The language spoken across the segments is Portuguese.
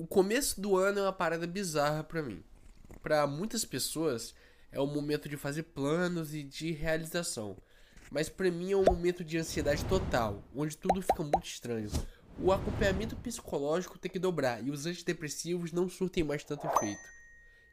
O começo do ano é uma parada bizarra para mim. Para muitas pessoas é o momento de fazer planos e de realização. Mas para mim é um momento de ansiedade total, onde tudo fica muito estranho. O acompanhamento psicológico tem que dobrar e os antidepressivos não surtem mais tanto efeito.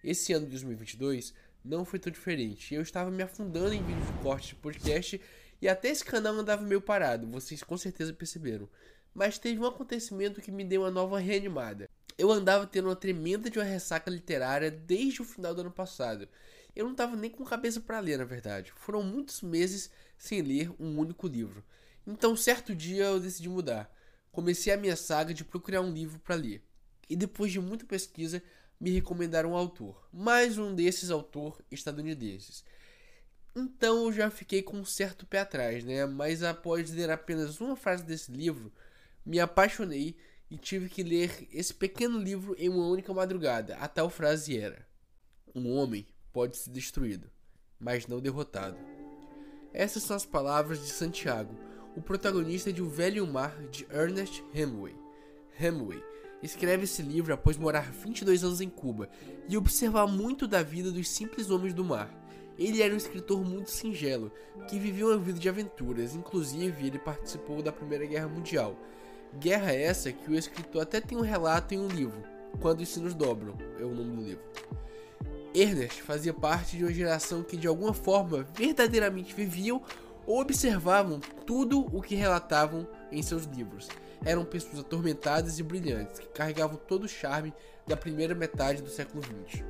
Esse ano de 2022 não foi tão diferente. Eu estava me afundando em vídeos de corte de podcast e até esse canal andava meio parado, vocês com certeza perceberam. Mas teve um acontecimento que me deu uma nova reanimada. Eu andava tendo uma tremenda de uma ressaca literária desde o final do ano passado. Eu não estava nem com cabeça para ler, na verdade. Foram muitos meses sem ler um único livro. Então, certo dia eu decidi mudar. Comecei a minha saga de procurar um livro para ler. E depois de muita pesquisa, me recomendaram um autor. Mais um desses autores estadunidenses. Então eu já fiquei com um certo pé atrás, né? Mas após ler apenas uma frase desse livro, me apaixonei e tive que ler esse pequeno livro em uma única madrugada. A tal frase era: Um homem pode ser destruído, mas não derrotado. Essas são as palavras de Santiago, o protagonista de O Velho Mar de Ernest Hemingway. Hemingway escreve esse livro após morar 22 anos em Cuba e observar muito da vida dos simples homens do mar. Ele era um escritor muito singelo, que viveu uma vida de aventuras, inclusive ele participou da Primeira Guerra Mundial. Guerra essa que o escritor até tem um relato em um livro, Quando os Sinos Dobram, é o nome do livro. Ernest fazia parte de uma geração que de alguma forma verdadeiramente viviam ou observavam tudo o que relatavam em seus livros. Eram pessoas atormentadas e brilhantes que carregavam todo o charme da primeira metade do século XX.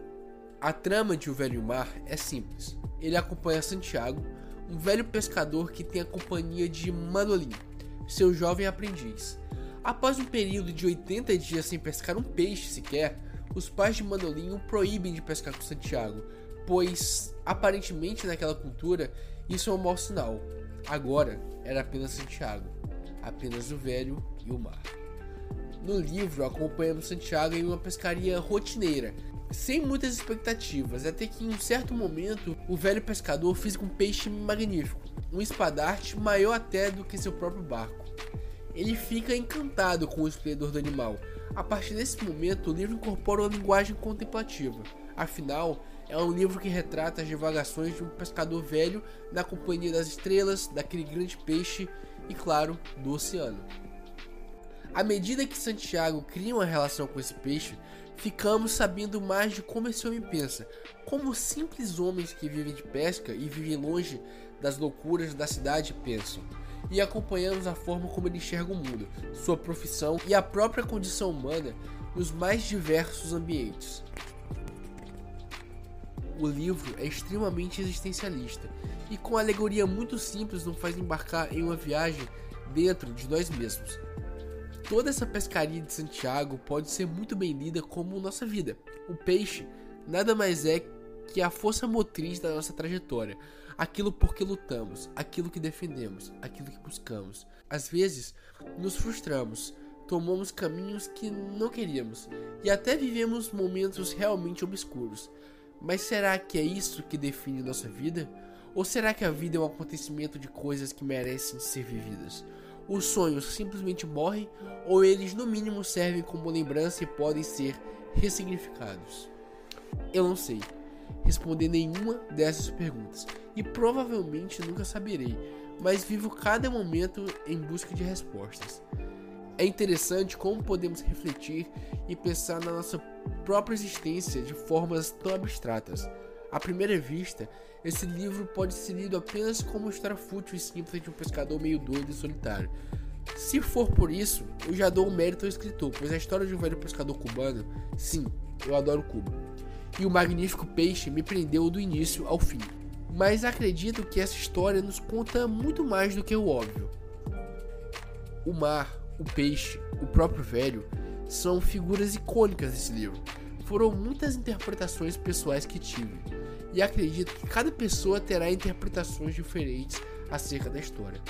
A trama de O Velho Mar é simples. Ele acompanha Santiago, um velho pescador que tem a companhia de Manolin, seu jovem aprendiz. Após um período de 80 dias sem pescar um peixe sequer, os pais de Manolin o proíbem de pescar com Santiago, pois aparentemente naquela cultura isso é um mau sinal. Agora era apenas Santiago, apenas o velho e o mar. No livro, acompanhamos Santiago em uma pescaria rotineira, sem muitas expectativas, até que em um certo momento o velho pescador fez um peixe magnífico, um espadarte maior até do que seu próprio barco. Ele fica encantado com o esplendor do animal. A partir desse momento, o livro incorpora uma linguagem contemplativa. Afinal, é um livro que retrata as divagações de um pescador velho na companhia das estrelas, daquele grande peixe e, claro, do oceano. À medida que Santiago cria uma relação com esse peixe, ficamos sabendo mais de como esse homem pensa, como simples homens que vivem de pesca e vivem longe das loucuras da cidade pensam, e acompanhamos a forma como ele enxerga o mundo, sua profissão e a própria condição humana nos mais diversos ambientes. O livro é extremamente existencialista e com alegoria muito simples nos faz embarcar em uma viagem dentro de nós mesmos. Toda essa pescaria de Santiago pode ser muito bem lida como nossa vida. O peixe nada mais é que a força motriz da nossa trajetória, aquilo por que lutamos, aquilo que defendemos, aquilo que buscamos. Às vezes, nos frustramos, tomamos caminhos que não queríamos e até vivemos momentos realmente obscuros. Mas será que é isso que define nossa vida? Ou será que a vida é um acontecimento de coisas que merecem ser vividas? Os sonhos simplesmente morrem ou eles no mínimo servem como lembrança e podem ser ressignificados? Eu não sei responder nenhuma dessas perguntas e provavelmente nunca saberei, mas vivo cada momento em busca de respostas. É interessante como podemos refletir e pensar na nossa própria existência de formas tão abstratas. À primeira vista, esse livro pode ser lido apenas como história fútil e simples de um pescador meio doido e solitário. Se for por isso, eu já dou um mérito ao escritor, pois a história de um velho pescador cubano, sim, eu adoro Cuba. E o magnífico peixe me prendeu do início ao fim. Mas acredito que essa história nos conta muito mais do que o óbvio. O mar, o peixe, o próprio velho são figuras icônicas desse livro. Foram muitas interpretações pessoais que tive, e acredito que cada pessoa terá interpretações diferentes acerca da história.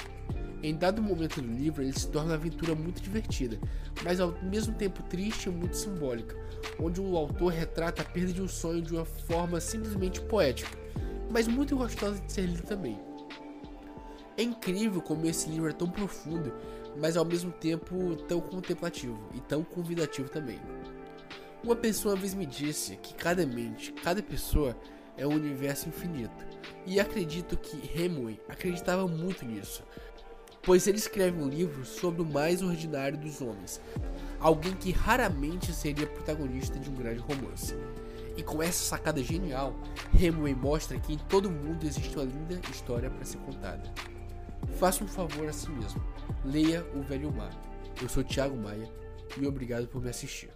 Em dado momento do livro, ele se torna uma aventura muito divertida, mas ao mesmo tempo triste e muito simbólica, onde o autor retrata a perda de um sonho de uma forma simplesmente poética, mas muito gostosa de ser lido também. É incrível como esse livro é tão profundo mas ao mesmo tempo tão contemplativo e tão convidativo também. Uma pessoa uma vez me disse que cada mente, cada pessoa é um universo infinito. E acredito que Hemingway acreditava muito nisso, pois ele escreve um livro sobre o mais ordinário dos homens, alguém que raramente seria protagonista de um grande romance. E com essa sacada genial, Hemingway mostra que em todo mundo existe uma linda história para ser contada. Faça um favor a si mesmo, leia O Velho Mar. Eu sou Thiago Maia e obrigado por me assistir.